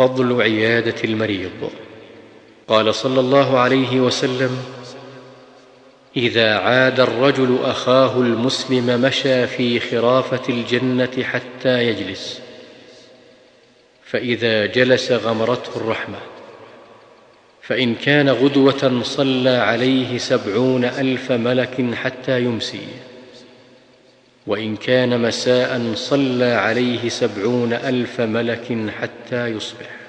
فضل عيادة المريض. قال صلى الله عليه وسلم إذا عاد الرجل أخاه المسلم مشى في خرافة الجنة حتى يجلس فإذا جلس غمرته الرحمة. فإن كان غدوة صلى عليه سبعون ألف ملك حتى يمسي. وإن كان مساء صلى عليه سبعون ألف ملك حتى يصبح.